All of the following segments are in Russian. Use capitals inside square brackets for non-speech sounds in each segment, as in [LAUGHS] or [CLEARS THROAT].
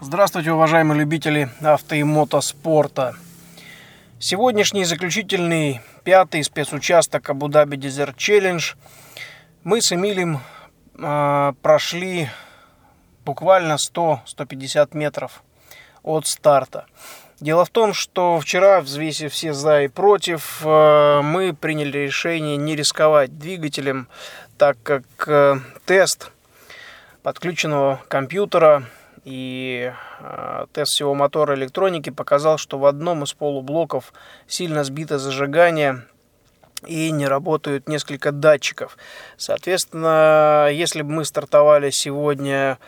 Здравствуйте, уважаемые любители авто и мотоспорта. Сегодняшний заключительный пятый спецучасток Абу-Даби Desert Challenge мы с Эмилем э, прошли буквально 100-150 метров от старта. Дело в том, что вчера, взвесив все за и против, э, мы приняли решение не рисковать двигателем, так как э, тест подключенного компьютера и э, тест всего мотора электроники показал, что в одном из полублоков сильно сбито зажигание и не работают несколько датчиков. Соответственно, если бы мы стартовали сегодня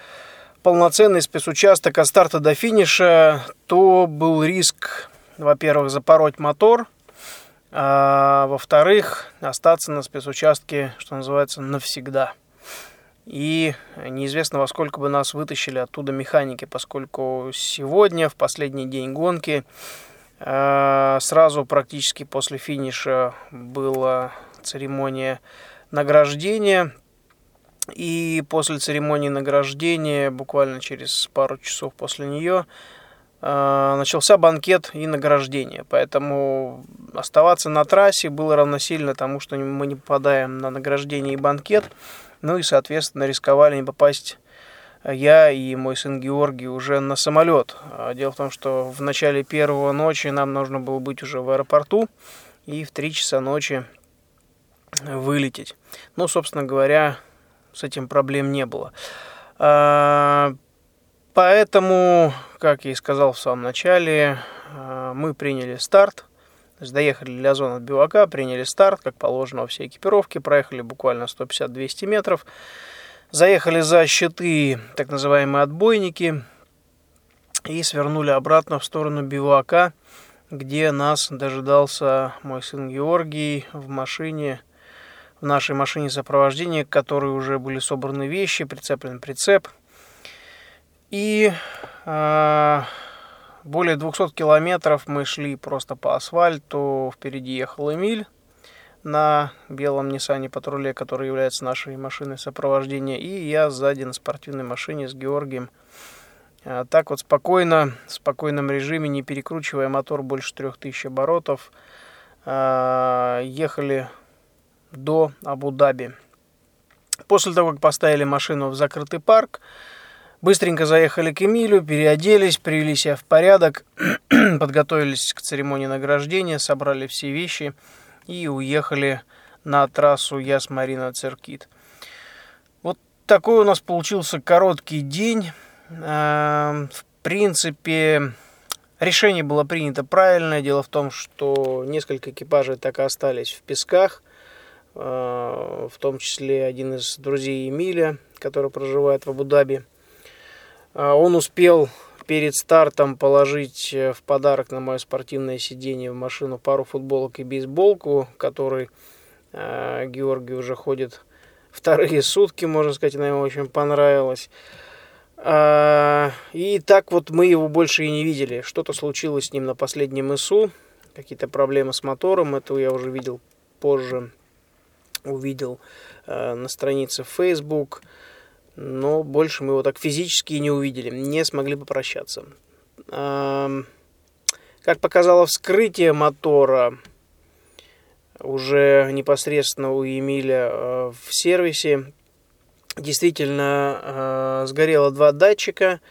полноценный спецучасток от старта до финиша, то был риск, во-первых, запороть мотор, а во-вторых, остаться на спецучастке, что называется, навсегда. И неизвестно, во сколько бы нас вытащили оттуда механики, поскольку сегодня, в последний день гонки, а, сразу практически после финиша была церемония награждения – и после церемонии награждения, буквально через пару часов после нее, э, начался банкет и награждение. Поэтому оставаться на трассе было равносильно тому, что мы не попадаем на награждение и банкет. Ну и, соответственно, рисковали не попасть я и мой сын Георгий уже на самолет. А дело в том, что в начале первого ночи нам нужно было быть уже в аэропорту и в 3 часа ночи вылететь. Ну, собственно говоря, с этим проблем не было. А, поэтому, как я и сказал в самом начале, а, мы приняли старт. То есть доехали для зоны от бивака, приняли старт, как положено во всей экипировке, проехали буквально 150-200 метров, заехали за щиты, так называемые отбойники, и свернули обратно в сторону бивака, где нас дожидался мой сын Георгий в машине в нашей машине сопровождения, к которой уже были собраны вещи, прицеплен прицеп. И э, более 200 километров мы шли просто по асфальту. Впереди ехал Эмиль на белом Ниссане патруле, который является нашей машиной сопровождения. И я сзади на спортивной машине с Георгием. А, так вот спокойно, в спокойном режиме, не перекручивая мотор больше 3000 оборотов, а, ехали до Абу-Даби. После того, как поставили машину в закрытый парк, быстренько заехали к Эмилю, переоделись, привели себя в порядок, [CLEARS THROAT] подготовились к церемонии награждения, собрали все вещи и уехали на трассу Яс-Марина Церкит. Вот такой у нас получился короткий день. Эм, в принципе, решение было принято правильное. Дело в том, что несколько экипажей так и остались в песках – Э, в том числе один из друзей Эмиля, который проживает в Абу-Даби. Э, он успел перед стартом положить э, в подарок на мое спортивное сиденье в машину пару футболок и бейсболку, который Георгий уже ходит вторые [LAUGHS] сутки, можно сказать, она ему очень понравилась. И так вот мы его больше и не видели. Что-то случилось с ним на последнем ИСУ, какие-то проблемы с мотором, это я уже видел позже увидел э, на странице Facebook, но больше мы его так физически не увидели, не смогли попрощаться. Э, как показало вскрытие мотора, уже непосредственно у Эмиля э, в сервисе, действительно э, сгорело два датчика –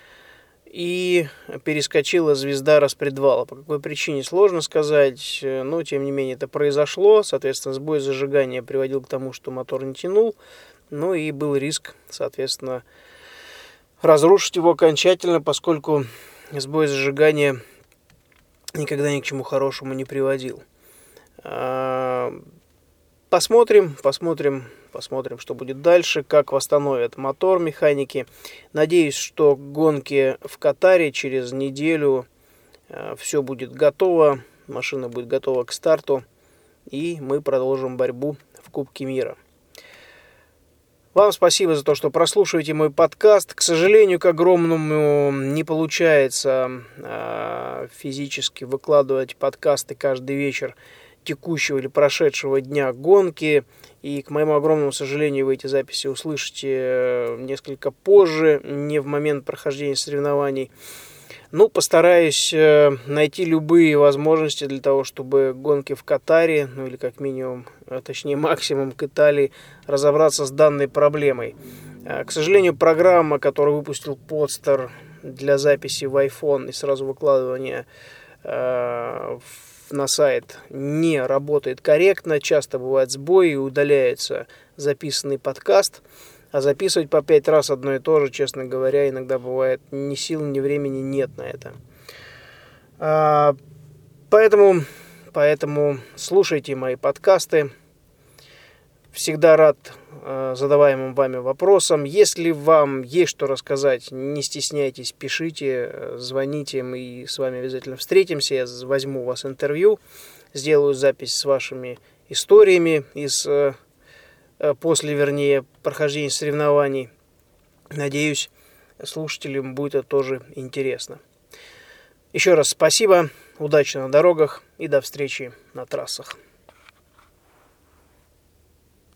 и перескочила звезда распредвала. По какой причине сложно сказать, но тем не менее это произошло. Соответственно, сбой зажигания приводил к тому, что мотор не тянул. Ну и был риск, соответственно, разрушить его окончательно, поскольку сбой зажигания никогда ни к чему хорошему не приводил. А, посмотрим, посмотрим, Посмотрим, что будет дальше, как восстановят мотор механики. Надеюсь, что гонки в Катаре через неделю э, все будет готово, машина будет готова к старту, и мы продолжим борьбу в Кубке мира. Вам спасибо за то, что прослушиваете мой подкаст. К сожалению, к огромному не получается э, физически выкладывать подкасты каждый вечер текущего или прошедшего дня гонки. И, к моему огромному сожалению, вы эти записи услышите э, несколько позже, не в момент прохождения соревнований. Ну, постараюсь э, найти любые возможности для того, чтобы гонки в Катаре, ну или как минимум, а точнее максимум к Италии, разобраться с данной проблемой. Э, к сожалению, программа, которую выпустил Подстер для записи в iPhone и сразу выкладывания э, на сайт, не работает корректно. Часто бывают сбои и удаляется записанный подкаст. А записывать по пять раз одно и то же, честно говоря, иногда бывает ни сил, ни времени нет на это. А, поэтому, поэтому слушайте мои подкасты. Всегда рад э, задаваемым вами вопросам. Если вам есть что рассказать, не стесняйтесь, пишите, звоните, мы с вами обязательно встретимся. Я возьму у вас интервью, сделаю запись с вашими историями из э, после, вернее, прохождения соревнований. Надеюсь, слушателям будет это тоже интересно. Еще раз спасибо, удачи на дорогах и до встречи на трассах.